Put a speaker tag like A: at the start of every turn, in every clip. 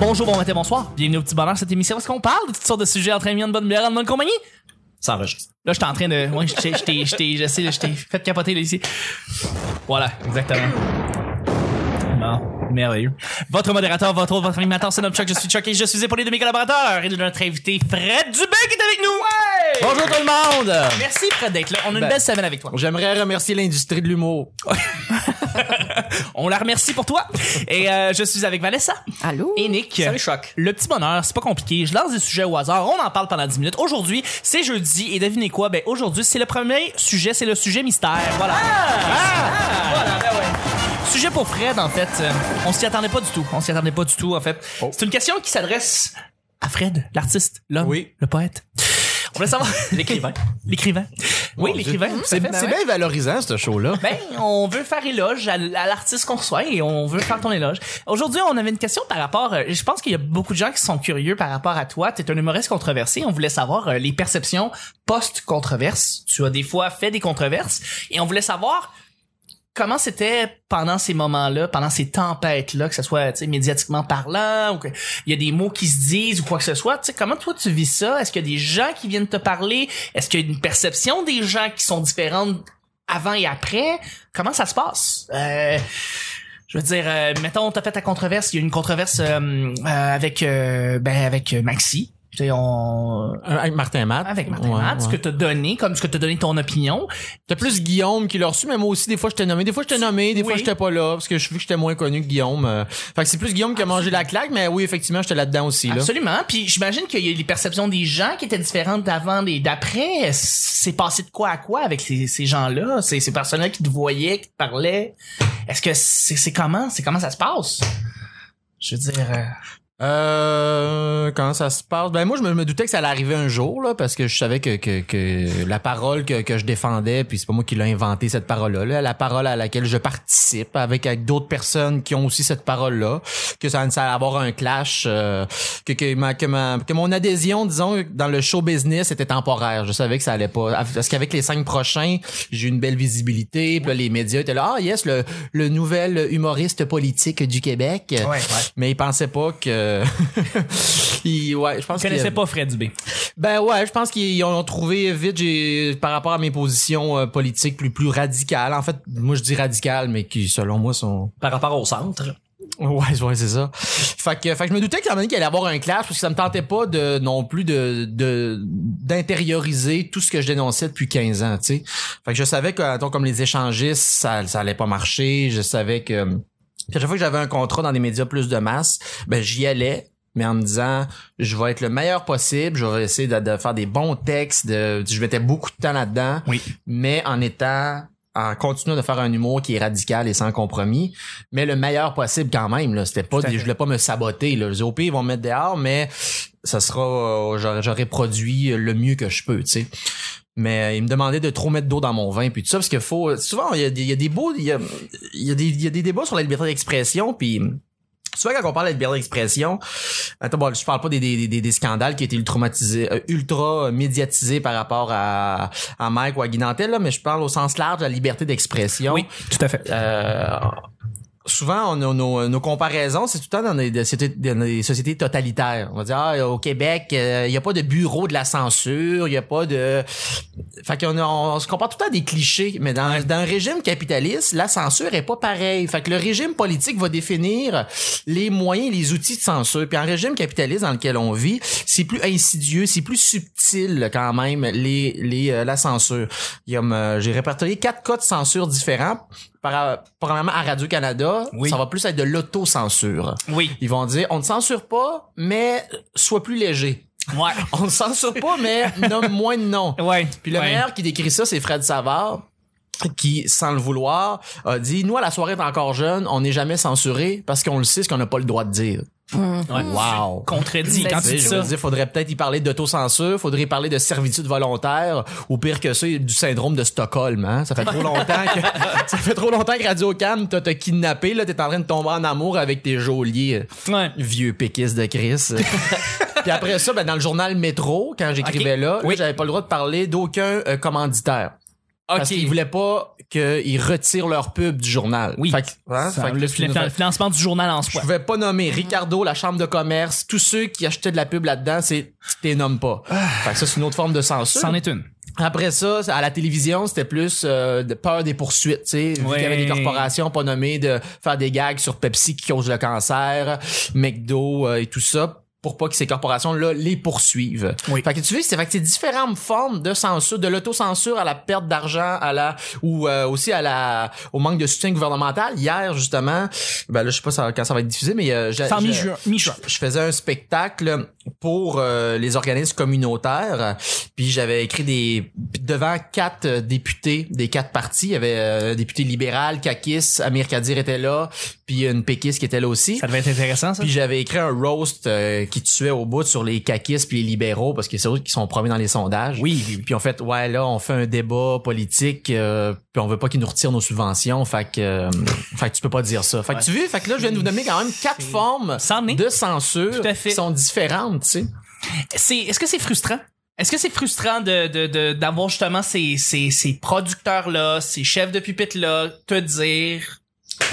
A: Bonjour, bon matin, bonsoir. Bienvenue au petit bonheur, cette émission où est-ce qu'on parle de toutes sortes de sujets entre amis, en bonne bière, en bonne compagnie.
B: Ça enregistre.
A: Là, j'étais en train de. Ouais, je t'ai, je fait capoter là ici. Voilà, exactement. Bon, merveilleux. Votre modérateur, votre autre, votre animateur, c'est notre Chuck. Je suis Chuck et je suis épaulé de mes collaborateurs et de notre invité Fred Dubé qui est avec nous. Ouais!
B: Bonjour tout le monde!
A: Merci Fred d'être là. On a une
B: Ben-
A: belle semaine avec toi.
B: J'aimerais remercier l'industrie de l'humour.
A: On la remercie pour toi. Et euh, je suis avec Vanessa.
C: Allô?
A: Et Nick.
B: Salut, Choc.
A: Le petit bonheur, c'est pas compliqué. Je lance des sujets au hasard. On en parle pendant 10 minutes. Aujourd'hui, c'est jeudi. Et devinez quoi? Ben, aujourd'hui, c'est le premier sujet. C'est le sujet mystère. Voilà. Ah! Voilà, ben ouais. Sujet pour Fred, en fait. Euh, On s'y attendait pas du tout. On s'y attendait pas du tout, en fait.
B: Oh.
A: C'est une question qui s'adresse à Fred, l'artiste, l'homme,
B: Oui.
A: le poète. On voulait savoir. L'écrivain. L'écrivain. Oui, l'écrivain.
B: C'est c'est bien valorisant, ce show-là.
A: Ben, on veut faire éloge à l'artiste qu'on reçoit et on veut faire ton éloge. Aujourd'hui, on avait une question par rapport, euh, je pense qu'il y a beaucoup de gens qui sont curieux par rapport à toi. T'es un humoriste controversé. On voulait savoir euh, les perceptions post-controverse. Tu as des fois fait des controverses et on voulait savoir comment c'était pendant ces moments-là, pendant ces tempêtes-là, que ce soit médiatiquement parlant ou qu'il y a des mots qui se disent ou quoi que ce soit. Comment toi tu vis ça? Est-ce qu'il y a des gens qui viennent te parler? Est-ce qu'il y a une perception des gens qui sont différentes avant et après? Comment ça se passe? Euh, je veux dire, euh, mettons, t'as fait ta controverse. Il y a une controverse euh, euh, avec euh, ben avec Maxi. On
B: Euh, Avec Martin Matt.
A: avec Martin
B: Ouais,
A: Matt, ce que t'as donné, comme ce que t'as donné ton opinion.
B: T'as plus Guillaume qui l'a reçu, mais moi aussi, des fois, je t'ai nommé. Des fois, je t'ai nommé, des fois, j'étais pas là, parce que je vu que j'étais moins connu que Guillaume. euh. Fait que c'est plus Guillaume qui a mangé la claque, mais oui, effectivement, j'étais là-dedans aussi, là.
A: Absolument. Puis j'imagine qu'il y a les perceptions des gens qui étaient différentes d'avant et d'après. C'est passé de quoi à quoi avec ces, ces gens-là, ces, ces personnes-là qui te voyaient, qui te parlaient? Est-ce que c'est c'est comment, c'est comment ça se passe? Je veux dire. euh,
B: Euh, comment ça se passe? Ben moi, je me, me doutais que ça allait arriver un jour, là, parce que je savais que, que, que la parole que, que je défendais, puis c'est pas moi qui l'ai inventé cette parole-là, là, la parole à laquelle je participe avec, avec d'autres personnes qui ont aussi cette parole-là, que ça, ça allait avoir un clash, euh, que, que, ma, que, ma, que mon adhésion, disons, dans le show business était temporaire. Je savais que ça allait pas. Parce qu'avec les cinq prochains, j'ai eu une belle visibilité, puis là, les médias étaient là, ah yes, le, le nouvel humoriste politique du Québec.
A: Ouais, ouais.
B: Mais ils pensaient pas que. ouais, je pense
A: connaissais pas Fred Dubé?
B: Ben ouais, je pense qu'ils ont trouvé vite j'ai par rapport à mes positions euh, politiques plus plus radicales. En fait, moi je dis radicales, mais qui selon moi sont.
D: par rapport au centre.
B: Ouais, ouais, c'est ça. Fait que, fait que je me doutais moment donné, qu'il allait avoir un clash parce que ça me tentait pas de non plus de de d'intérioriser tout ce que je dénonçais depuis 15 ans, tu sais. Fait que je savais que comme les échangistes, ça ça allait pas marcher, je savais que puis à chaque fois que j'avais un contrat dans des médias plus de masse, ben j'y allais mais en me disant je vais être le meilleur possible, je vais essayer de, de faire des bons textes, de je mettais beaucoup de temps là-dedans,
A: Oui.
B: mais en étant en continuant de faire un humour qui est radical et sans compromis, mais le meilleur possible quand même là, c'était pas des- je voulais pas me saboter là, pire ils vont me mettre dehors mais ça sera euh, j'aurais, j'aurais produit le mieux que je peux, tu sais. Mais euh, il me demandait de trop mettre d'eau dans mon vin puis tout ça parce qu'il faut souvent il y a des il y a des beaux il y a, il y a des il y a des débats sur la liberté d'expression puis Souvent, quand on parle de liberté d'expression, attends, bon, je parle pas des, des, des, des scandales qui étaient ultra, euh, ultra médiatisés par rapport à, à Mike ou à Guy Nantel, là, mais je parle au sens large de la liberté d'expression.
A: Oui, tout à fait.
B: Euh, souvent, on a nos, nos comparaisons, c'est tout le temps dans des, sociétés, dans des sociétés totalitaires. On va dire, ah, au Québec, il n'y a pas de bureau de la censure, il y a pas de... Fait qu'on on, se compare tout le temps à des clichés, mais dans, dans un régime capitaliste, la censure est pas pareille. Fait que le régime politique va définir les moyens, les outils de censure. Puis en régime capitaliste dans lequel on vit, c'est plus insidieux, c'est plus subtil quand même les, les euh, la censure. Il y a, euh, j'ai répertorié quatre cas de censure différents. Par, premièrement, à Radio-Canada,
A: Oui.
B: ça va plus être de l'autocensure.
A: Oui.
B: Ils vont dire, on ne censure pas, mais sois plus léger.
A: Ouais.
B: On ne censure pas, mais nomme moins de noms.
A: Ouais.
B: Puis le
A: Ouais.
B: meilleur qui décrit ça, c'est Fred Savard qui, sans le vouloir, a dit, nous, à la soirée est encore jeune, on n'est jamais censuré parce qu'on le sait ce qu'on n'a pas le droit de dire.
A: Ouais.
B: Wow.
A: Contredit quand tu dis ça.
B: dire, faudrait peut-être y parler d'autocensure, faudrait y parler de servitude volontaire, ou pire que ça, du syndrome de Stockholm, hein. Ça fait trop longtemps que, ça fait trop longtemps que Radio Cam t'a kidnappé, là, t'es en train de tomber en amour avec tes geôliers,
A: Ouais.
B: vieux péquistes de Chris. Puis après ça, ben, dans le journal Métro, quand j'écrivais là, là,
A: Oui.
B: j'avais pas le droit de parler d'aucun euh, commanditaire. Parce
A: Ok.
B: qu'ils voulaient pas qu'ils retirent leur pub du journal.
A: Oui.
B: Fait que, hein, fait que
A: le, financement du journal en
B: je
A: soi.
B: pouvais pas nommer Ricardo, la chambre de commerce, tous ceux qui achetaient de la pub là-dedans, c'est t'es nommes pas. Fait que ça c'est une autre forme de censure.
A: C'en est une.
B: Après ça, à la télévision, c'était plus euh, de peur des poursuites, tu sais,
A: Ouais.
B: qu'il y avait des corporations pas nommées de faire des gags sur Pepsi qui cause le cancer, McDo euh, et tout ça pour pas que ces corporations-là les poursuivent.
A: Oui.
B: Fait que tu vois, c'est fait que c'est différentes formes de censure, de l'autocensure à la perte d'argent, à la ou euh, aussi à la au manque de soutien gouvernemental. Hier justement, ben là je sais pas ça- quand ça va être diffusé, mais euh, j'ai-
A: mi-juin. mi-juin.
B: je faisais un spectacle pour euh, les organismes communautaires puis j'avais écrit des devant quatre euh, députés des quatre partis il y avait euh, un député libéral Kakis Amir Kadir était là puis une péquiste qui était là aussi
A: Ça devait être intéressant, ça.
B: puis j'avais écrit un roast euh, qui tuait au bout sur les caquistes puis les libéraux parce que c'est eux qui sont premiers dans les sondages.
A: Oui.
B: Puis en fait, ouais là, on fait un débat politique euh, puis on veut pas qu'ils nous retirent nos subventions, fait que euh, fait que tu peux pas dire ça. Fait que tu vois, fait que là je viens de vous donner quand même quatre formes de censure qui sont différentes, tu sais.
A: C'est, est-ce que c'est frustrant? Est-ce que c'est frustrant de, de, de- d'avoir justement ces, ces, ces producteurs-là, ces chefs de pupitre-là, te dire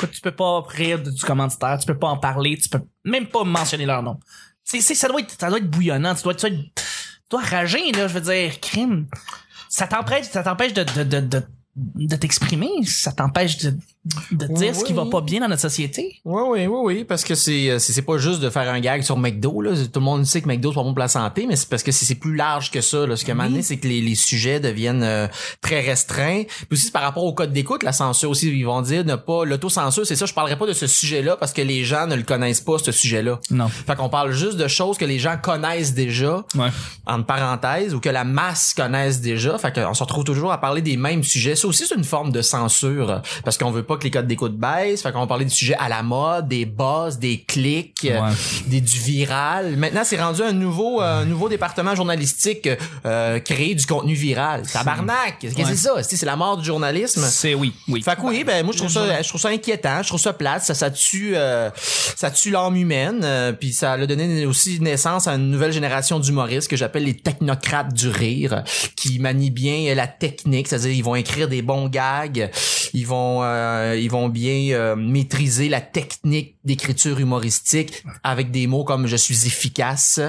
A: tu peux pas rire du commanditaire, tu peux pas en parler, tu peux même pas mentionner leur nom. C'est, c'est, ça doit être, ça doit être bouillonnant, tu dois tu dois, tu dois rager, là, je veux dire, crime. Ça t'empêche, ça t'empêche de, de, de, de t'exprimer, ça t'empêche de, de dire ce qui va
B: oui.
A: pas bien dans notre société.
B: Oui, oui, oui, oui, parce que c'est euh, c'est c'est pas juste de faire un gag sur McDo là. Tout le monde sait que McDo c'est pas bon pour la santé, mais c'est parce que c'est c'est plus large que ça. Là. Ce moment donné, c'est que les, les sujets deviennent euh, très restreints. Puis aussi c'est par rapport au code d'écoute, la censure aussi, ils vont dire ne pas l'autocensure. C'est ça, je parlerai pas de ce sujet-là parce que les gens ne le connaissent pas ce sujet-là.
A: Non.
B: Fait qu'on parle juste de choses que les gens connaissent déjà
A: Ouais.
B: entre parenthèses ou que la masse connaisse déjà. Fait qu'on se retrouve toujours à parler des mêmes sujets. Ça aussi, c'est une forme de censure parce qu'on veut pas que les codes d'écoute baissent. Fait qu'on va parler du sujet à la mode, des buzz, des clics, euh, des du viral. Maintenant, c'est rendu un nouveau euh, un nouveau département journalistique euh, créé du contenu viral. Tabarnak! Qu'est-ce que
A: Ouais.
B: c'est ça? C'est c'est la mort du journalisme?
A: C'est oui, oui.
B: Fait que oui, ben moi je trouve ça je trouve ça inquiétant, je trouve ça plate, ça ça tue euh, ça tue l'âme humaine, euh, puis ça a donné aussi naissance à une nouvelle génération d'humoristes que j'appelle les technocrates du rire, qui manient bien la technique, c'est-à-dire ils vont écrire des bons gags, ils vont euh, ils vont bien euh, maîtriser la technique d'écriture humoristique avec des mots comme je suis efficace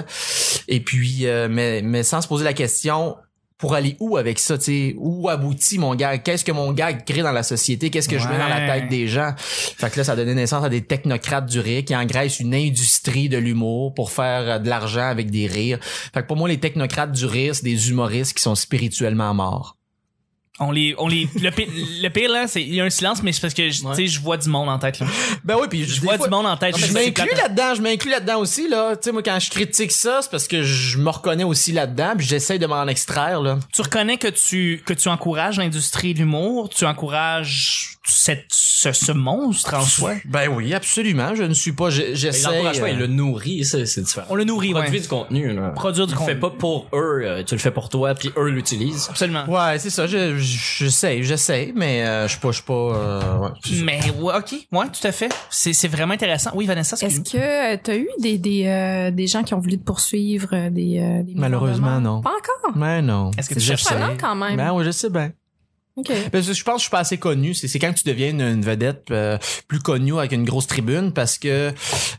B: et puis euh, mais mais sans se poser la question pour aller où avec ça, tu sais, où aboutit mon gag, qu'est-ce que mon gag crée dans la société, qu'est-ce que je mets dans la tête des gens? Fait que là, ça donné naissance à des technocrates du rire qui engraissent une industrie de l'humour pour faire euh, de l'argent avec des rires. Fait que pour moi, les technocrates du rire, c'est des humoristes qui sont spirituellement morts.
A: On les, on les, le pire, le pire, là, c'est, il y a un silence, mais c'est parce que, je- tu sais, je vois du monde en tête, là.
B: Ben oui, puis
A: Je vois
B: fois-
A: du monde en tête.
B: Je m'inclus là-dedans, je m'inclus là-dedans aussi là. Tu sais moi quand je critique ça, c'est parce que je me reconnais aussi là-dedans, puis j'essaie de m'en extraire là.
A: Tu reconnais que tu, que tu encourages l'industrie de l'humour, tu encourages cette, ce, ce monstre en soi?
B: Ben oui, absolument, je ne suis pas j'essaie euh,
C: il le nourrit, ça, c'est différent.
A: On le nourrit,
C: Produit
A: ouais.
C: du contenu, là.
A: Produire du
C: tu le fais pas pour eux, euh, tu le fais pour toi, puis eux l'utilisent.
A: Absolument.
B: Ouais, c'est ça, je je- j'essaie, j'essaie mais euh, je suis pas je suis pas euh, ouais, ça.
A: Mais, ouais, ok. Ouais, tout à fait. C'est, c'est vraiment intéressant. Oui, Vanessa,
D: Est-ce que tu as eu des, des, euh, des gens qui ont voulu te poursuivre, euh, des, euh, des
B: Malheureusement, non.
D: Pas encore?
B: Mais non.
A: Est-ce que tu cherches
B: sais.
D: Surprenant quand même.
B: Ben oui, je sais bien.
D: OK.
B: Parce que je pense que je suis pas assez connu. C'est, quand tu deviens une, une vedette euh, plus connue avec une grosse tribune parce que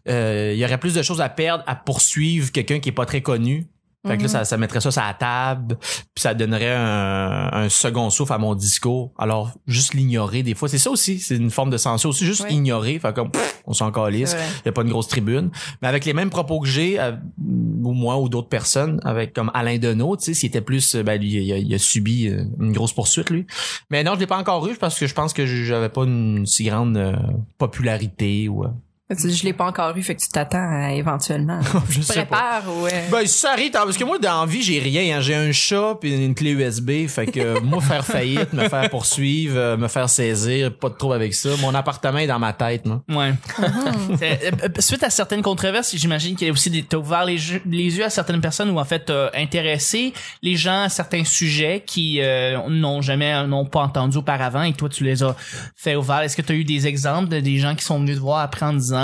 B: euh, il y aurait plus de choses à perdre à poursuivre quelqu'un qui est pas très connu. Fait que là, ça, ça mettrait ça sur la table, puis ça donnerait un, un second souffle à mon discours. Alors, juste l'ignorer des fois, c'est ça aussi, c'est une forme de censure aussi, juste
D: Ouais.
B: ignorer, fait comme, pff, on s'en calisse, il y a pas une grosse tribune. Mais avec les mêmes propos que j'ai, euh, ou moi ou d'autres personnes, avec comme Alain Deneau, tu sais, s'il était plus, euh, ben lui, il a, il a subi euh, une grosse poursuite, lui. Mais non, je l'ai pas encore eu parce que je pense que j'avais pas une si grande euh, popularité ou... euh,
D: Je l'ai pas encore eu, fait que tu t'attends à, éventuellement.
B: je
D: Tu
B: sais pas.
D: prépares ou... euh,
B: Ben, ça arrive, parce que moi, dans la vie, j'ai rien. hein. J'ai un chat puis une clé USB. Fait que euh, moi, faire faillite, me faire poursuivre, euh, me faire saisir, pas de trouble avec ça. Mon appartement est dans ma tête, moi.
A: Ouais. Euh, euh, Suite à certaines controverses, j'imagine qu'il y a aussi des, t'as ouvert les, jeux- les yeux à certaines personnes ou en fait t'as intéressé les gens à certains sujets qui euh, n'ont jamais, n'ont pas entendu auparavant et toi tu les as fait ouvert. Est-ce que tu as eu des exemples de des gens qui sont venus te voir après en disant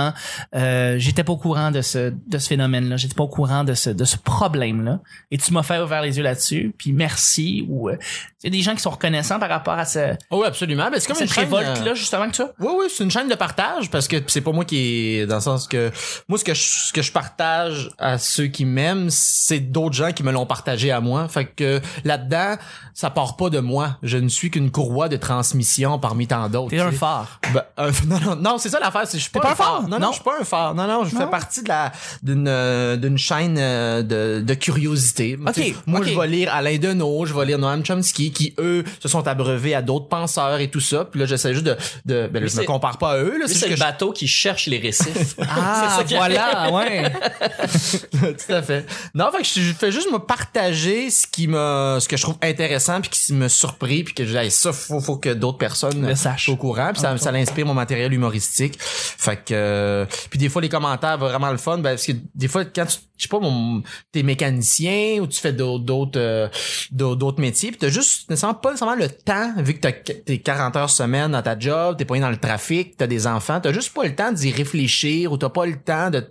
A: euh, j'étais pas au courant de ce de ce phénomène-là, j'étais pas au courant de ce de ce problème-là. Et tu m'as fait ouvert les yeux là-dessus. Puis merci euh, Il y a des gens qui sont reconnaissants par rapport à ce,
B: Oh, oui, absolument. Ben, c'est comme
A: cette
B: une chaîne, euh,
A: révolte-là, justement, que tu as.
B: Oui, oui, c'est une chaîne de partage parce que c'est pas moi qui est dans le sens que moi ce que je, ce que je partage à ceux qui m'aiment, c'est d'autres gens qui me l'ont partagé à moi. Fait que là-dedans, ça part pas de moi. Je ne suis qu'une courroie de transmission parmi tant d'autres.
A: T'es un phare.
B: Ben, euh, non, non, non, c'est ça l'affaire. C'est je suis pas,
A: pas
B: un
A: phare?
B: phare? Non, non,
A: Non.
B: je suis pas un phare. Non, non, je fais partie de la d'une euh, d'une chaîne euh, de, de curiosité.
A: Ok,
B: Tu sais, Moi, je vais lire Alain Deneau, je vais lire Noam Chomsky, qui eux se sont abreuvés à d'autres penseurs et tout ça. Puis là, j'essaie juste de, de ben là, je me compare pas à eux. Là, c'est juste
C: le
B: que je-
C: bateau qui cherche les récifs.
A: Ah, voilà, ouais.
B: tout à fait. Non, fait que je fais juste me partager ce qui me, ce que je trouve intéressant puis qui me surpris puis que je dis, Hey, ça faut, faut que d'autres personnes
A: Le sachent.
B: au courant puis ça, ça l'inspire mon matériel humoristique. Fait que, euh, puis des fois les commentaires vraiment le fun, ben, parce que des fois quand tu, je sais pas, mon, t'es mécanicien ou tu fais d'autres, d'autres, euh, d'autres métiers puis t'as juste nécessairement pas nécessairement le temps vu que t'as t'es 40 heures semaine dans ta job, t'es pas dans le trafic, t'as des enfants, t'as juste pas le temps d'y réfléchir ou t'as pas le temps de,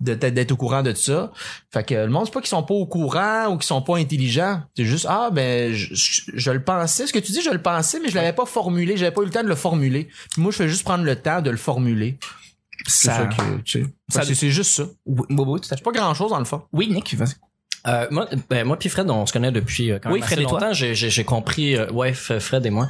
B: de d'être au courant de ça. Fait que le monde c'est pas qu'ils sont pas au courant ou qu'ils sont pas intelligents. C'est juste ah ben je, je, je le pensais, ce que tu dis je le pensais mais je l'avais pas formulé, j'avais pas eu le temps de le formuler. Puis moi je fais juste prendre le temps de le formuler. C'est
A: Ça-
B: que tu sais.
A: ça-
B: c'est c'est juste ça.
A: Oui, oui, oui, tout à fait.
B: C'est pas grand chose dans le fond.
A: Oui, Nick, vas-y.
C: Euh, moi, ben, moi puis Fred, on se connaît depuis euh, quand
A: Oui,
C: même
A: Fred
C: assez
A: toi.
C: longtemps. J'ai, j'ai, j'ai compris, euh, ouais, Fred et moi.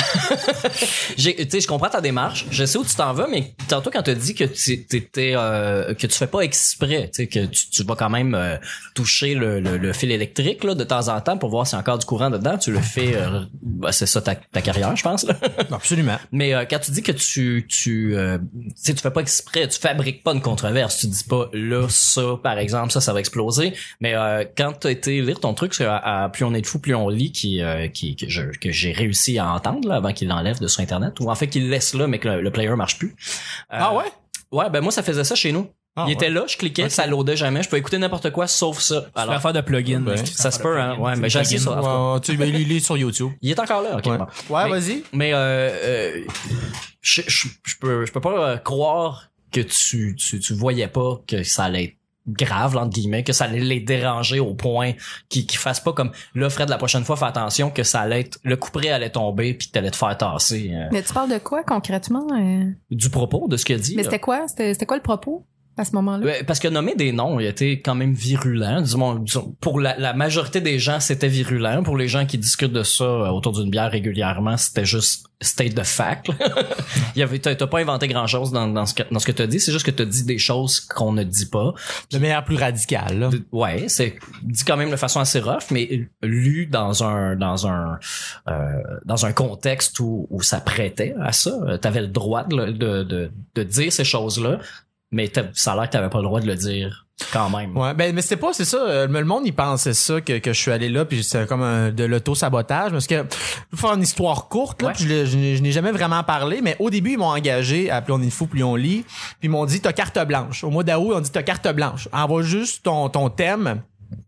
C: tu sais, je comprends ta démarche. Je sais où tu t'en vas, mais tantôt quand tu dit que tu t'étais, euh, que tu fais pas exprès, tu sais, que tu, tu vas quand même euh, toucher le, le, le fil électrique là de temps en temps pour voir s'il y a encore du courant dedans. Tu le fais, euh, bah, c'est ça ta, ta carrière, je pense. Là.
B: Absolument.
C: Mais euh, quand tu dis que tu tu euh, tu sais tu fais pas exprès, tu fabriques pas une controverse, tu dis pas là ça par exemple ça ça va exploser. Mais euh, quand tu as été lire ton truc à, à plus on est de fou plus on lit qui euh, qui que j'ai réussi à entendre là, avant qu'il l'enlève de sur internet ou en fait qu'il le laisse là mais que le, le player marche plus. Euh,
B: Ah ouais?
C: Ouais, ben moi ça faisait ça chez nous.
B: Ah
C: Il
B: ouais.
C: était là, je cliquais, ça loadait jamais, je peux écouter n'importe quoi sauf ça.
A: Alors,
C: Alors
A: faire de plugin.
B: Ouais.
C: ça se peut hein. Ouais, mais j'ai essayé ça.
B: tu ben, il est sur YouTube.
C: Il est encore là. OK.
B: Ouais,
C: bon.
B: ouais
C: Mais-
B: vas-y.
C: Mais euh, euh, je, je, je peux je peux pas euh, croire que tu, tu tu voyais pas que ça allait être grave entre guillemets que ça allait les déranger au point qu'ils qu'ils fassent pas comme là Fred la prochaine fois fais attention que ça allait être le couperet allait tomber puis que t'allais te faire tasser euh,
D: Mais tu parles de quoi concrètement? euh?
C: du propos de ce qu'il dit
D: Mais c'était quoi? C'était quoi le propos? À ce moment-là?
C: Parce que nommer des noms, il était quand même virulent. Disons, disons, pour la, la majorité des gens, c'était virulent. Pour les gens qui discutent de ça euh, autour d'une bière régulièrement, c'était juste state de fact. il y avait, t'as pas inventé grand chose dans, dans ce que, dans ce que t'as dit. C'est juste que t'as dit des choses qu'on ne dit pas.
B: De manière plus radicale. là.
C: Ouais, c'est dit quand même de façon assez rough, mais lu dans un dans un euh, dans un contexte où, où ça prêtait à ça. Euh, T'avais le droit de, de, de dire ces choses-là, mais ça a l'air que t'avais pas le droit de le dire quand même.
B: Ouais, ben mais c'était pas c'est ça euh, le monde il pensait ça que, que je suis allé là puis c'est comme un, de l'auto sabotage parce que pour faire une histoire courte là,
C: Ouais.
B: puis je, je je n'ai jamais vraiment parlé mais au début ils m'ont engagé à plus on est fou plus on lit puis ils m'ont dit t'as carte blanche au mois d'août on dit t'as carte blanche envoie juste ton ton thème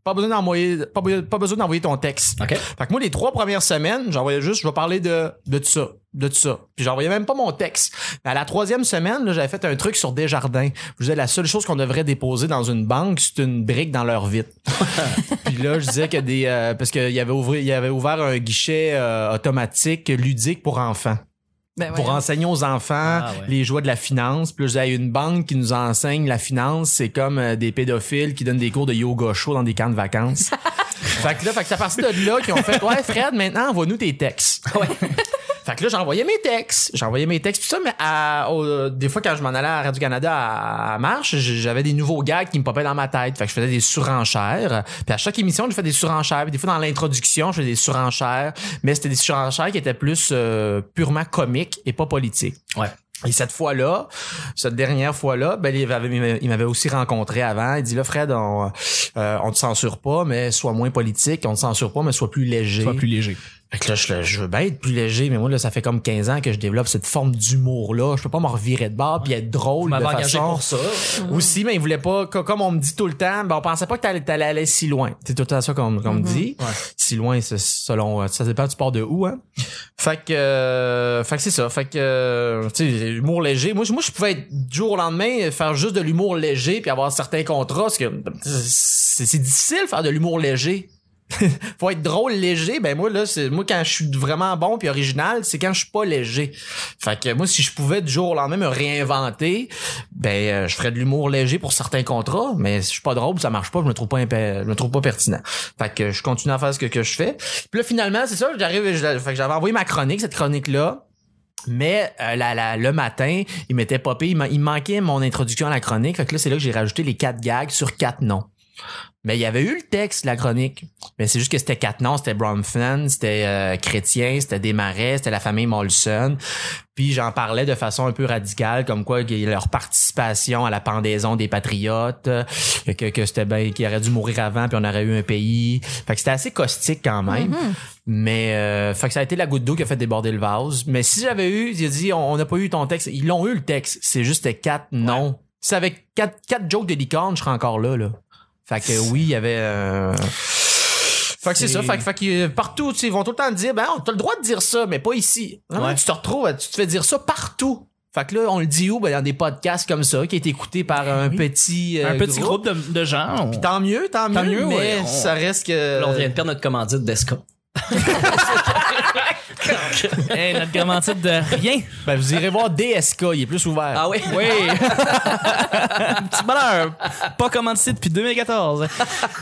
B: pas besoin d'envoyer pas, pas besoin d'envoyer ton texte
C: Ok.
B: fait que moi, les trois premières semaines, j'envoyais juste, je vais parler de, de tout ça, de tout ça. Puis j'envoyais même pas mon texte. Mais à la troisième semaine, là, j'avais fait un truc sur Desjardins. Je disais, la seule chose qu'on devrait déposer dans une banque, c'est une brique dans leur vitre. Puis là, je disais que des, euh, parce qu'il y avait ouvert, il y avait ouvert un guichet euh, automatique ludique pour enfants
D: Ben,
B: pour enseigner aux enfants
C: Ah, ouais.
B: les joies de la finance. Puis là, disais, une banque qui nous enseigne la finance, c'est comme euh, des pédophiles qui donnent des cours de yoga chaud dans des camps de vacances. fait que là, fait que c'est à partir de là qu'ils ont fait, ouais, Fred, maintenant, envoie-nous tes textes. Fait que là, j'envoyais mes textes. J'envoyais mes textes, tout ça, mais à, au- des fois, quand je m'en allais à Radio-Canada à, à Marche, j'avais des nouveaux gags qui me popaient dans ma tête. Fait que je faisais des surenchères. Puis à chaque émission, je fais des surenchères. Puis des fois, dans l'introduction, je faisais des surenchères. Mais c'était des surenchères qui étaient plus euh, purement comiques et pas politiques.
C: Ouais.
B: Et cette fois-là, cette dernière fois-là, ben, il m'avait, il m'avait aussi rencontré avant. Il dit là, Fred, on, euh, on te censure pas, mais sois moins politique. On te censure pas, mais sois plus léger.
A: Sois plus léger.
B: Fait que là, je, je veux bien être plus léger, mais moi, là, ça fait comme 15 ans que je développe cette forme d'humour-là. Je peux pas me revirer de bord puis être drôle de façon.
C: pour ça.
B: Aussi, mais il voulait pas, co- comme on me dit tout le temps, ben, on pensait pas que t'allais, t'allais aller si loin. C'est tout temps ça qu'on, qu'on me dit. Si loin, c'est selon, ça dépend du port de où, hein. Fait que, euh, fait que c'est ça. Fait que, euh, tu sais, l'humour léger. Moi, je- moi, je pouvais être du jour au lendemain, faire juste de l'humour léger puis avoir certains contrats, parce que c'est, c'est difficile de faire de l'humour léger. faut être drôle, léger. Ben moi là, c'est moi quand je suis vraiment bon puis original, c'est quand je suis pas léger. Fait que moi si je pouvais du jour au lendemain me réinventer, ben euh, je ferais de l'humour léger pour certains contrats, mais si je suis pas drôle, ça marche pas, je me trouve pas me trouve pas pertinent. Fait que je continue à faire ce que, je fais. Puis là finalement, c'est ça, j'arrive j'avais envoyé ma chronique, cette chronique là. Mais euh, le matin, il m'était popé, il, il manquait mon introduction à la chronique. Fait que là, c'est là que j'ai rajouté les quatre gags sur quatre noms. Mais il y avait eu le texte, la chronique. Mais c'est juste que c'était quatre noms. C'était Bromfan, c'était euh, Chrétien, c'était Desmarais, c'était la famille Molson. Puis j'en parlais de façon un peu radicale, comme quoi leur participation à la pendaison des patriotes, euh, que, que c'était bien, qu'ils auraient dû mourir avant, puis on aurait eu un pays. Fait que c'était assez caustique quand même. Mais euh, fait que ça a été la goutte d'eau qui a fait déborder le vase. Mais si j'avais eu, il a dit on n'a pas eu ton texte. Ils l'ont eu le texte. C'est juste quatre noms. Si c'est avec quatre, quatre jokes de licorne, je serais encore là, là. Fait que oui, il y avait euh... Fait que c'est ça, fait que, fait que euh, partout, tu sais, ils vont tout le temps te dire, ben, t'as le droit de dire ça, mais pas ici. Non,
A: Ouais.
B: Tu te retrouves, tu te fais dire ça partout. Fait que là, on le dit où? Ben, dans des podcasts comme ça, qui est écouté par un
A: oui.
B: petit, euh,
A: un petit groupe de, de gens. on-
B: Puis tant mieux, tant mieux, mais
A: ouais, on-
B: ça reste que...
C: Là, on vient de perdre notre commandite d'Esca.
A: Hey, notre commandite de rien.
B: Ben, vous irez voir DSK, il est plus ouvert.
C: Ah oui?
A: Oui. Petit bonheur. Pas commandité depuis 2014.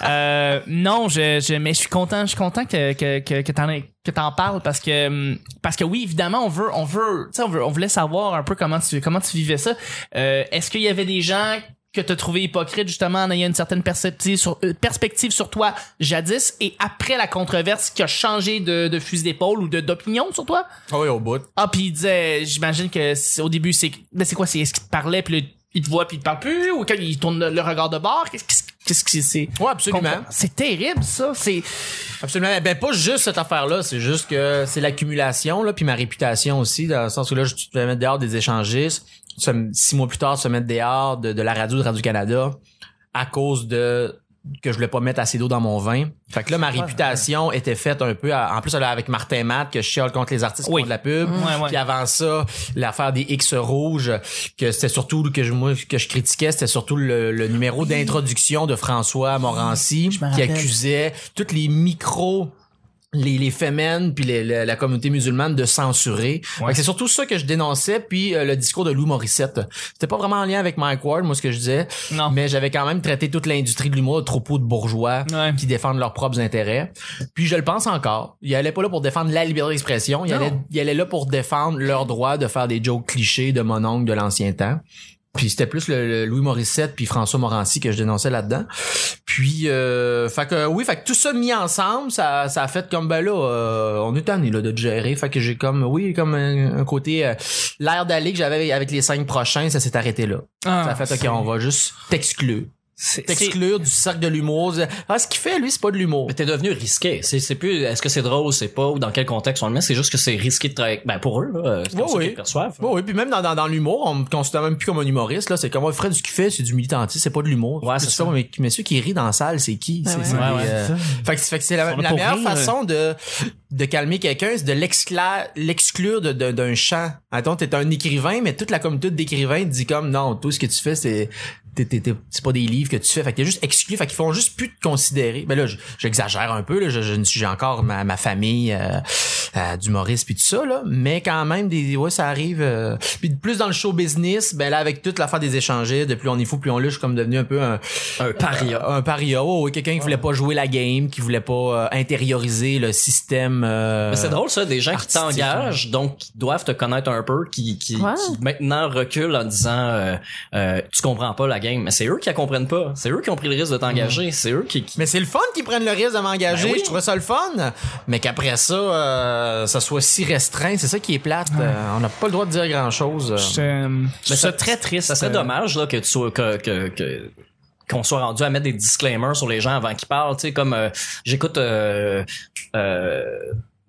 A: Euh, non, je, je, mais je suis content, je suis content que, que, que, que t'en aies- que t'en parles parce que hum, parce que oui évidemment on veut on veut tu sais on veut on voulait savoir un peu comment tu comment tu vivais ça euh, est-ce qu'il y avait des gens que t'as trouvé hypocrite justement en ayant une certaine perspective sur euh, perspective sur toi jadis et après la controverse qui a changé de, de fusil d'épaule ou de d'opinion sur toi?
B: Ah oui, au bout.
A: ah, puis il disait, j'imagine que au début, c'est, ben c'est quoi, c'est, est-ce qu'il te parlait, puis là, il te voit, puis il te parle plus, ou quand il tourne le, le regard de bord, qu'est-ce, qu'est-ce, qu'est-ce que c'est,
B: Ouais, absolument.
A: c'est terrible, ça, c'est,
B: Absolument. Ben, pas juste cette affaire-là, c'est juste que c'est l'accumulation, là, puis ma réputation aussi, dans le sens où là, je fais mettre dehors des échangistes. Six mois plus tard, se mettre dehors de, de la radio de Radio-Canada à cause de que je voulais pas mettre assez d'eau dans mon vin. Fait que là, ma réputation était faite un peu, à- en plus, avec Martin Matt, que je chiale contre les artistes
A: Oui.
B: contre la pub.
A: Ouais, ouais.
B: Puis avant ça, l'affaire des X rouges, que c'était surtout que je, moi, que je critiquais, c'était surtout le, le numéro d'introduction de François Morancy, qui accusait toutes les micros les, les femmes puis les- la, la communauté musulmane de censurer. Que C'est surtout ça que je dénonçais puis euh, le discours de Lou Morissette. C'était pas vraiment en lien avec Mike Ward, moi ce que je disais,
A: non.
B: mais j'avais quand même traité toute l'industrie de l'humour de troupeau de bourgeois
A: Ouais.
B: qui défendent leurs propres intérêts. Puis je le pense encore. Il allait pas là pour défendre la liberté d'expression, il allait, il allait là pour défendre leur droit de faire des jokes clichés de mon oncle de l'ancien temps. Puis c'était plus le, le Louis Morissette puis François Morancy que je dénonçais là-dedans. Puis euh, fait que oui, fait que tout ça mis ensemble, ça, ça a fait comme ben là, euh, on est tanné là de gérer. Fait que j'ai comme oui, comme un, un côté euh, l'air d'aller que j'avais avec les cinq prochains, ça s'est arrêté là.
A: Ah,
B: ça a fait ok, on va juste t'exclure. T'exclure du cercle de l'humour. Ah, ce qu'il fait, lui, c'est pas de l'humour.
C: Mais t'es devenu risqué. C'est, c'est plus, est-ce que c'est drôle, c'est pas, ou dans quel contexte on le met, c'est juste que c'est risqué de travailler, ben, pour eux, là. C'est comme
B: Oui,
C: ça
B: oui.
C: qu'ils perçoivent.
B: Oui, oui, puis même dans, dans, dans l'humour, on me considère même plus comme un humoriste, là. C'est comme, oh, Fred, ce qu'il fait, c'est du militantisme, c'est pas de l'humour.
C: Ouais, c'est ça.
B: Mais, mais ceux qui rient dans la salle, c'est qui?
D: Ben
B: C'est-
D: ouais.
B: euh,
A: c'est ça.
B: Fait que, fait que c'est la, meilleure
A: rire.
B: façon de, de calmer quelqu'un, c'est de l'exclure de, de- d'un champ. Attends, t'es un écrivain, mais toute la communauté d'écrivains te dit comme, non, tout ce que tu fais, c'est, c'est pas des livres que tu fais. Fait que t'es juste exclu. Fait qu'ils font juste plus te considérer. Ben là, j'exagère un peu, là. Je, je- j'ai encore ma, ma famille, euh, euh, d'humoristes puis tout ça, là. Mais quand même, des, ouais, ça arrive, euh, puis plus dans le show business, ben là, avec toute l'affaire des échangistes, de plus on est fou, plus on luche, comme devenu un peu un,
C: Un paria.
B: un paria, ouais, quelqu'un qui voulait pas jouer la game, qui voulait pas euh, intérioriser le système. euh,
C: Mais c'est drôle ça, des gens qui t'engagent, donc qui doivent te connaître un peu, qui, qui,
D: Ouais.
C: qui maintenant reculent en disant euh, euh, tu comprends pas la game. Mais c'est eux qui la comprennent pas. C'est eux qui ont pris le risque de t'engager. C'est eux qui, qui-
B: Mais c'est le fun qu'ils prennent le risque de m'engager.
C: Ben oui.
B: Je trouvais ça le fun. Mais qu'après ça, euh, ça soit si restreint, c'est ça qui est plate. Euh, on n'a pas le droit de dire grand chose.
A: je, euh, je trouve ça très triste.
C: Ça serait dommage là que tu sois que que, que qu'on soit rendu à mettre des disclaimers sur les gens avant qu'ils parlent, tu sais comme euh, j'écoute euh, euh,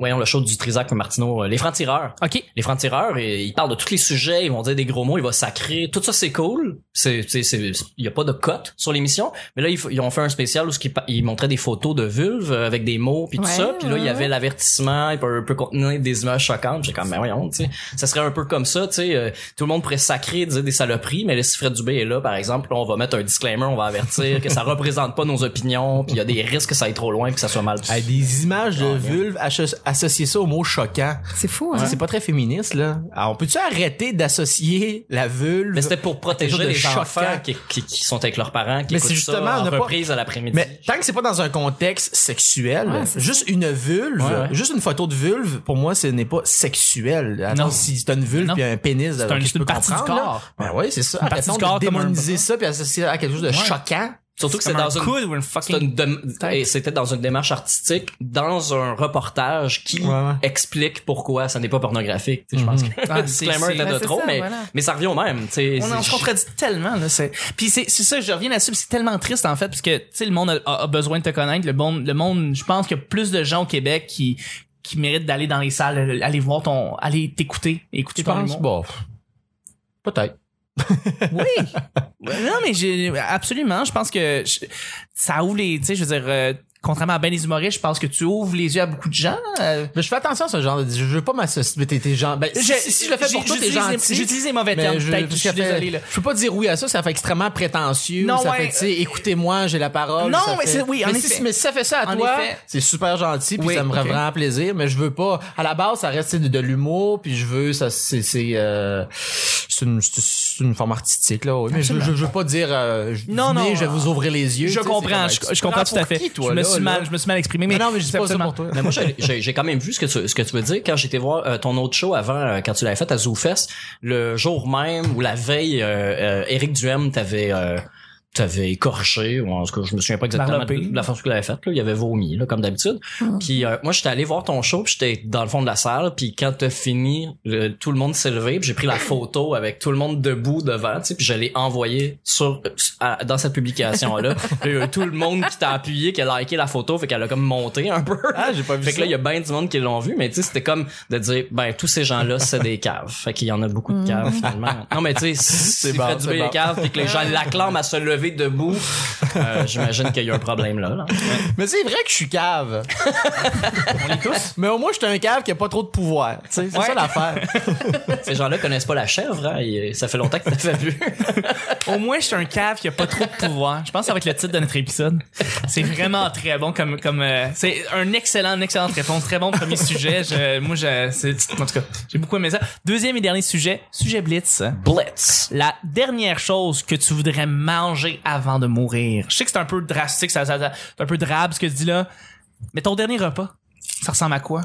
C: voyons le show du Trisac Martineau, euh, les francs-tireurs.
A: OK.
C: Les francs-tireurs, et ils parlent de tous les sujets, ils vont dire des gros mots, ils vont sacrer. Tout ça, c'est cool. C'est, c'est, c'est, il y a pas de cote sur l'émission. Mais là, ils, ils ont fait un spécial où pa- ils montraient des photos de vulves euh, avec des mots puis tout
D: Ouais,
C: ça. Puis là, il y avait l'avertissement, il peut, peut contenir des images choquantes. J'ai comme, ben voyons, tu sais. Ça serait un peu comme ça, tu sais. euh, tout le monde pourrait sacrer, dire des saloperies, mais là, si Fred Dubé est là, par exemple, là, on va mettre un disclaimer, on va avertir que ça représente pas nos opinions, puis il y a des risques que ça aille trop loin, puis que ça soit mal.
B: Hey, des images de vulves, asso- associer ça au mot choquant.
D: C'est fou, hein?
B: C'est pas très féministe, là. Alors, on peut-tu arrêter d'associer la vulve?
C: Mais c'était pour protéger les
B: choquant?
C: enfants qui, qui, qui sont avec leurs parents, qui
B: Mais c'est justement,
C: ça en
B: on n'a pas-
C: reprise à l'après-midi.
B: Mais tant que c'est pas dans un contexte sexuel,
D: Ouais,
B: juste une vulve,
C: Ouais, ouais.
B: juste une photo de vulve, pour moi, ce n'est pas sexuel. Attends,
A: Non.
B: si t'as une vulve puis un pénis,
A: C'est un- une
B: peux
A: partie du
B: là?
A: corps.
B: Ben oui, c'est ça.
A: Une partie
B: Arrêtons de
A: comme un-
B: démoniser ça puis associer à quelque chose de
A: Ouais.
B: choquant.
C: Surtout que c'est dans
A: un
C: une,
A: fucking...
C: c'était dans une démarche artistique, dans un reportage qui
B: Ouais, ouais.
C: explique pourquoi ça n'est pas pornographique. Je pense que
A: Ah,
C: disclaimer était de trop,
D: ça,
C: mais,
D: voilà.
C: mais ça revient au même.
A: On, on se contredit tellement là, c'est puis c'est c'est ça je reviens là-dessus c'est tellement triste en fait parce que tu sais le monde a, a- a besoin de te connaître le monde le monde je pense qu'il y a plus de gens au Québec qui qui méritent d'aller dans les salles aller voir ton aller t'écouter écouter
B: Tu
A: ton.
B: Bon, peut-être.
A: oui. Non mais absolument. Je pense que ça ouvre les tu sais je veux dire euh, contrairement à ben les humoristes je pense que tu ouvres les yeux à beaucoup de gens euh,
B: Mais je fais attention à ce genre de... Je veux pas m'associer... Mais t'es t'es gens... Ben, si, je le fais pour
A: j'ai-
B: toi, t'es gentil.
A: j'utilise les mauvais termes
B: je,
A: je suis désolé là
B: je peux pas dire oui à ça, ça fait extrêmement prétentieux.
A: Non,
B: ça
A: ouais.
B: fait, tu sais, écoutez-moi, j'ai la parole.
A: Non, mais
B: fait-
A: c'est- oui, en
B: mais
A: effet.
B: Si, mais si ça fait ça à
A: En
B: toi, c'est super gentil, puis
A: Oui,
B: ça me ferait
A: ok.
B: vraiment plaisir, mais je veux pas, à la base, ça reste de, de l'humour, puis je veux, ça, c'est, c'est, euh, c'est une, c'est- une forme artistique, là, oui. Mais je, veux- je, veux pas dire, euh, je-
A: Non, non,
B: je vais vous ouvrir les yeux.
A: je comprends je, comprends tout à fait je me suis mal je me suis mal exprimé mais
B: Mais non, mais je dis pas ça pour toi.
C: Mais moi, j'ai- j'ai j'ai quand même vu ce que tu, ce que tu veux dire. Quand j'étais voir euh, ton autre show avant, euh, quand tu l'avais fait à ZooFest, le jour même ou la veille, euh, euh, Éric Duhem t'avait euh, t'avais écorché, ou en tout cas, je me souviens pas exactement de, la façon que tu l'avais faite. Là. Il avait vomi, là, comme d'habitude. Puis euh, moi, j'étais allé voir ton show, puis j'étais dans le fond de la salle, puis quand t'as fini, le- tout le monde s'est levé, puis j'ai pris la photo avec tout le monde debout devant, tu sais, puis je l'ai envoyé sur à- dans cette publication-là. Puis, euh, tout le monde qui t'a appuyé, qui a liké la photo, fait qu'elle a comme monté un peu.
B: Ah, j'ai pas vu
C: Fait que là, il y a bien du monde qui l'ont vu, mais tu sais, c'était comme de dire, ben, tous ces gens-là, c'est des caves. Fait qu'il y en a beaucoup de caves, finalement. Non, mais tu sais, si
B: bon, c'est
C: Dubé
B: bon.
C: puis que les gens l'acclament à se lever debout, euh, j'imagine qu'il y a un problème là. là.
B: Mais c'est vrai que je suis cave. On est tous? Mais au moins, je suis un cave qui a pas trop de pouvoir. Tu sais, c'est
A: Ouais.
B: ça l'affaire.
C: Ces gens-là connaissent pas la chèvre, hein, et ça fait longtemps que t'as fait plus.
A: Au moins, je suis un cave qui a pas trop de pouvoir. Je pense que ça va être le titre de notre épisode. C'est vraiment très bon comme comme euh, c'est un excellent une excellente réponse, très bon premier sujet. Je, moi je c'est en tout cas, j'ai beaucoup aimé ça. Deuxième et dernier sujet, sujet blitz.
C: Blitz.
A: La dernière chose que tu voudrais manger avant de mourir. Je sais que c'est un peu drastique, ça, ça, ça- c'est un peu drabe ce que tu dis là. Mais ton dernier repas, ça ressemble à quoi?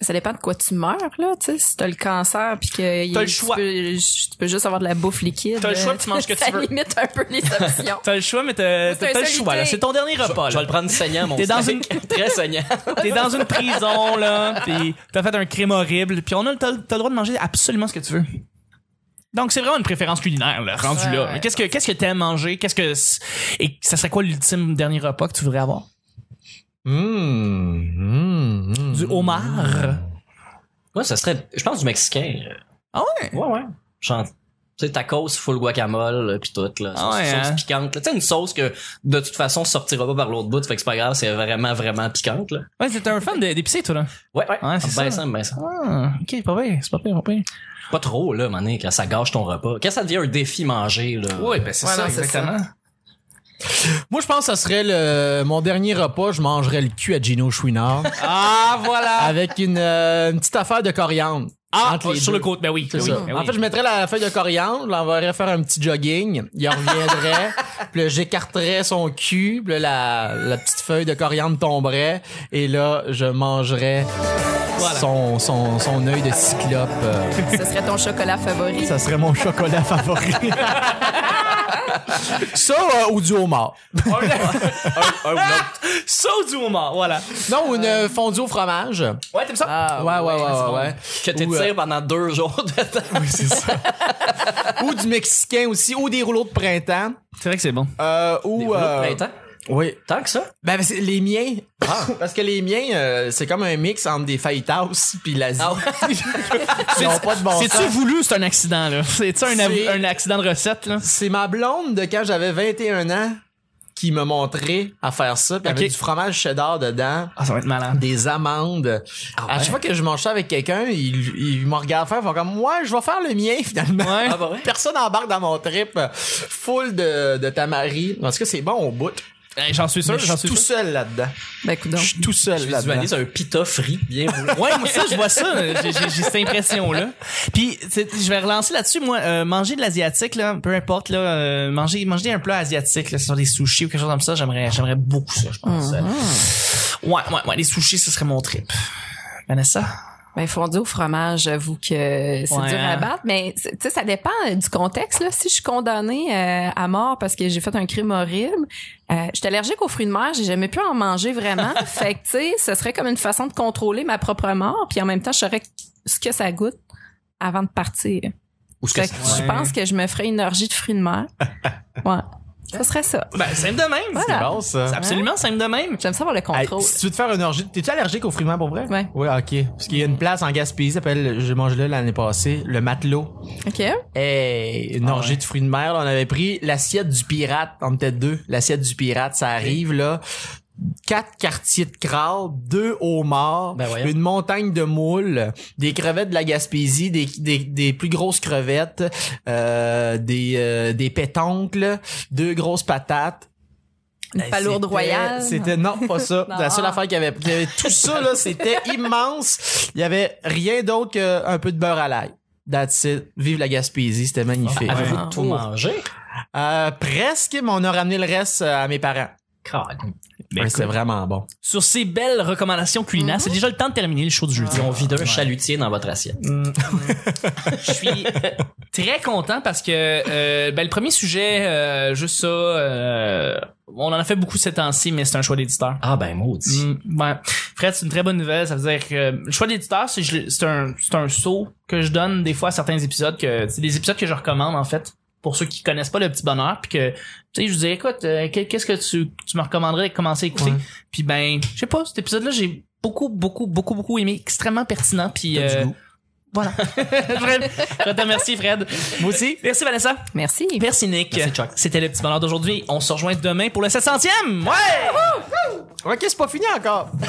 D: Ça dépend de quoi tu meurs, là, tu sais. Si t'as le cancer puis que
A: T'as le
D: tu
A: choix.
D: peux- tu peux juste avoir de la bouffe liquide.
A: T'as le choix, tu manges ce que
D: ça
A: tu veux.
D: limite un peu les options.
A: T'as le choix, mais t'as le choix là. C'est ton dernier repas
C: Je vais
A: là.
C: le prendre saignant, mon
A: T'es dans
C: steak. Très saignant.
A: T'es dans une prison, là, pis t'as fait un crime horrible, puis on a, t'as, t'as le droit de manger absolument ce que tu veux. Donc c'est vraiment une préférence culinaire, là, rendu
D: Ouais,
A: là. Qu'est-ce que qu'est-ce que t'aimes manger? Qu'est-ce que et ça serait quoi l'ultime dernier repas que tu voudrais avoir?
B: Mmh, mmh, mmh.
A: Du homard.
C: Ouais, ça serait, je pense, du mexicain.
A: Ah ouais?
C: Ouais, ouais. Tu sais, tacos full guacamole, pis tout, là.
A: Ah
C: Sauce,
A: ouais,
C: sauce
A: hein?
C: piquante, là. Tu sais, une sauce que, de toute façon, sortira pas par l'autre bout, fait que c'est pas grave, c'est vraiment, vraiment piquante, là.
A: Ouais, t'es un fan d'épicé, toi là.
C: Ouais, ouais.
A: Ouais, c'est
C: ben
A: ça.
C: ça, ben ça.
A: Ah, ok, pas pire, c'est pas pire, pas pire.
C: Pas trop, là, mané, quand ça gâche ton repas. Quand ça devient un défi manger, là.
A: Ouais, ben c'est
D: Ouais,
A: ça,
D: non,
A: exactement.
B: Moi, je pense que ça serait le, mon dernier repas, je mangerais le cul à Gino Chouinard
A: Ah voilà.
B: avec une, euh, une petite affaire de coriandre.
A: Ah,
B: entre les
A: sur
B: deux.
A: le côté, ben oui,
B: C'est
A: ben oui,
B: ça.
A: ben
B: En
A: oui.
B: fait, je mettrais la feuille de coriandre, je l'enverrais faire un petit jogging, il reviendrait, puis là, j'écarterais son cul, puis là, la, la petite feuille de coriandre tomberait, et là, je mangerais
A: Voilà.
B: son, son, son œil de cyclope. euh,
D: Ce serait ton chocolat favori.
B: ça serait mon chocolat favori. ça euh, ou du homard.
A: un, un ou l'autre. Ça ou du homard, voilà.
B: Non, ou une euh, fondue au fromage.
A: Ouais, t'aimes ça?
D: Ah,
B: ouais, ouais, ouais, ouais.
A: bon.
B: ouais.
C: Que t'étires
B: Ou, euh,
C: pendant deux jours de temps.
B: Oui, c'est ça. ou du mexicain aussi, ou des rouleaux de printemps.
A: C'est vrai que c'est bon.
B: Euh,
C: Des
B: ou
C: rouleaux de
B: euh,
C: printemps?
B: Oui.
C: Tant que ça?
B: Ben, c'est les miens. Parce que les miens, euh, c'est comme un mix entre des fajitas puis l'Asie. Ils ont pas de bon
A: C'est-tu voulu, c'est un accident, là? C'est-tu un,
B: C'est-
A: un accident de recette, là?
B: C'est ma blonde de quand j'avais 21 ans qui m'a montré à faire ça. Puis
A: Ok.
B: avec du fromage cheddar dedans.
A: Ah, ça va être malade.
B: des amandes. À chaque fois que je mange ça avec quelqu'un, il, il me regarde faire, ils font comme, ouais, je vais faire le mien, finalement.
A: Ouais.
C: Ah, bah ouais.
B: Personne embarque dans mon trip full de, de tamari. Tout cas, c'est bon au bout.
A: J'en suis sûr,
B: je
A: j'en
B: suis
A: suis
B: tout
A: sûr.
B: seul là-dedans.
D: Ben, coudonc.
B: Je suis tout seul
C: Je
B: là-dedans.
C: visualise un pita frit bien.
A: Ouais, moi ça, je vois ça. J'ai j'ai- j'ai cette impression-là. Puis, je vais relancer là-dessus. Moi, euh, manger de l'asiatique, là, peu importe, là, euh, manger, manger un plat asiatique, là, sur des sushis ou quelque chose comme ça, j'aimerais, j'aimerais beaucoup ça, je pense. Ouais, ouais, ouais, les sushis, ce serait mon trip. Vanessa?
D: Ben, fondue au fromage, j'avoue que c'est
A: Ouais,
D: dur à
A: hein.
D: battre, mais tu sais, ça dépend euh, du contexte. Là. Si je suis condamnée euh, à mort parce que j'ai fait un crime horrible, euh, je suis allergique aux fruits de mer, j'ai jamais pu en manger vraiment. fait que, tu sais, ce serait comme une façon de contrôler ma propre mort, puis en même temps, je saurais ce que ça goûte avant de partir.
C: Ou ce que
D: Fait que
A: Ouais.
D: je pense que je me ferais une orgie de fruits de mer. Ouais. Ça serait ça.
A: Ben, simple de même.
D: Voilà.
B: C'est bon, ça.
A: C'est absolument simple de même.
D: J'aime ça avoir le
B: Hey,
D: contrôle.
B: si tu veux te faire une orgie, t'es-tu allergique aux fruits de mer pour vrai?
D: Ouais.
B: Oui, ok. Parce qu'il y a une place en Gaspésie, ça s'appelle, j'ai mangé là l'année passée, le matelot.
D: OK?
B: Hey, une
A: Ah
B: orgie
A: ouais.
B: de fruits de mer, là, on avait pris l'assiette du pirate, on était deux, l'assiette du pirate, ça arrive là. Quatre quartiers de crabe, deux homards,
C: Ben
B: une montagne de moules, des crevettes de la Gaspésie, des, des, des plus grosses crevettes, euh, des, euh, des pétoncles, deux grosses patates.
D: Une
B: Hey,
D: palourde
B: c'était-
D: royale.
B: C'était non pas ça.
D: Non.
B: La seule affaire qu'il y avait, il y avait tout ça là, c'était immense. Il y avait rien d'autre qu'un peu de beurre à l'ail. That's it. Vive la Gaspésie, c'était magnifique.
C: Avez-vous
D: Ouais.
C: tout mangé?
B: Euh, presque, mais on a ramené le reste euh, à mes parents.
A: Ben,
B: Ouais, c'est vraiment bon.
A: Sur ces belles recommandations culinaires, c'est déjà le temps de terminer le show du jeudi.
C: Ils ont vidé un chalutier dans votre assiette.
A: Je suis très content parce que euh, ben, le premier sujet, euh, juste ça, euh, on en a fait beaucoup ces temps-ci, mais c'est un choix d'éditeur.
C: Ah ben maudit.
A: Mm, ouais. Fred, c'est une très bonne nouvelle. Ça veut dire que le choix d'éditeur, c'est un, c'est un saut que je donne des fois à certains épisodes, que c'est des épisodes que je recommande en fait pour ceux qui connaissent pas le petit bonheur, puis que tu sais, je vous dis écoute, euh, que- qu'est-ce que tu, tu me recommanderais de commencer à écouter? Puis ben, je sais pas, cet épisode-là, j'ai beaucoup, beaucoup, beaucoup, beaucoup aimé, extrêmement pertinent, puis euh, voilà. je, voudrais- je te remercie, Fred.
B: Moi aussi.
A: Merci Vanessa.
D: Merci.
A: Merci Nick.
C: Merci, Chuck.
A: C'était le petit bonheur d'aujourd'hui. On se rejoint demain pour le 700e. Ouais!
B: Ok, c'est pas fini encore.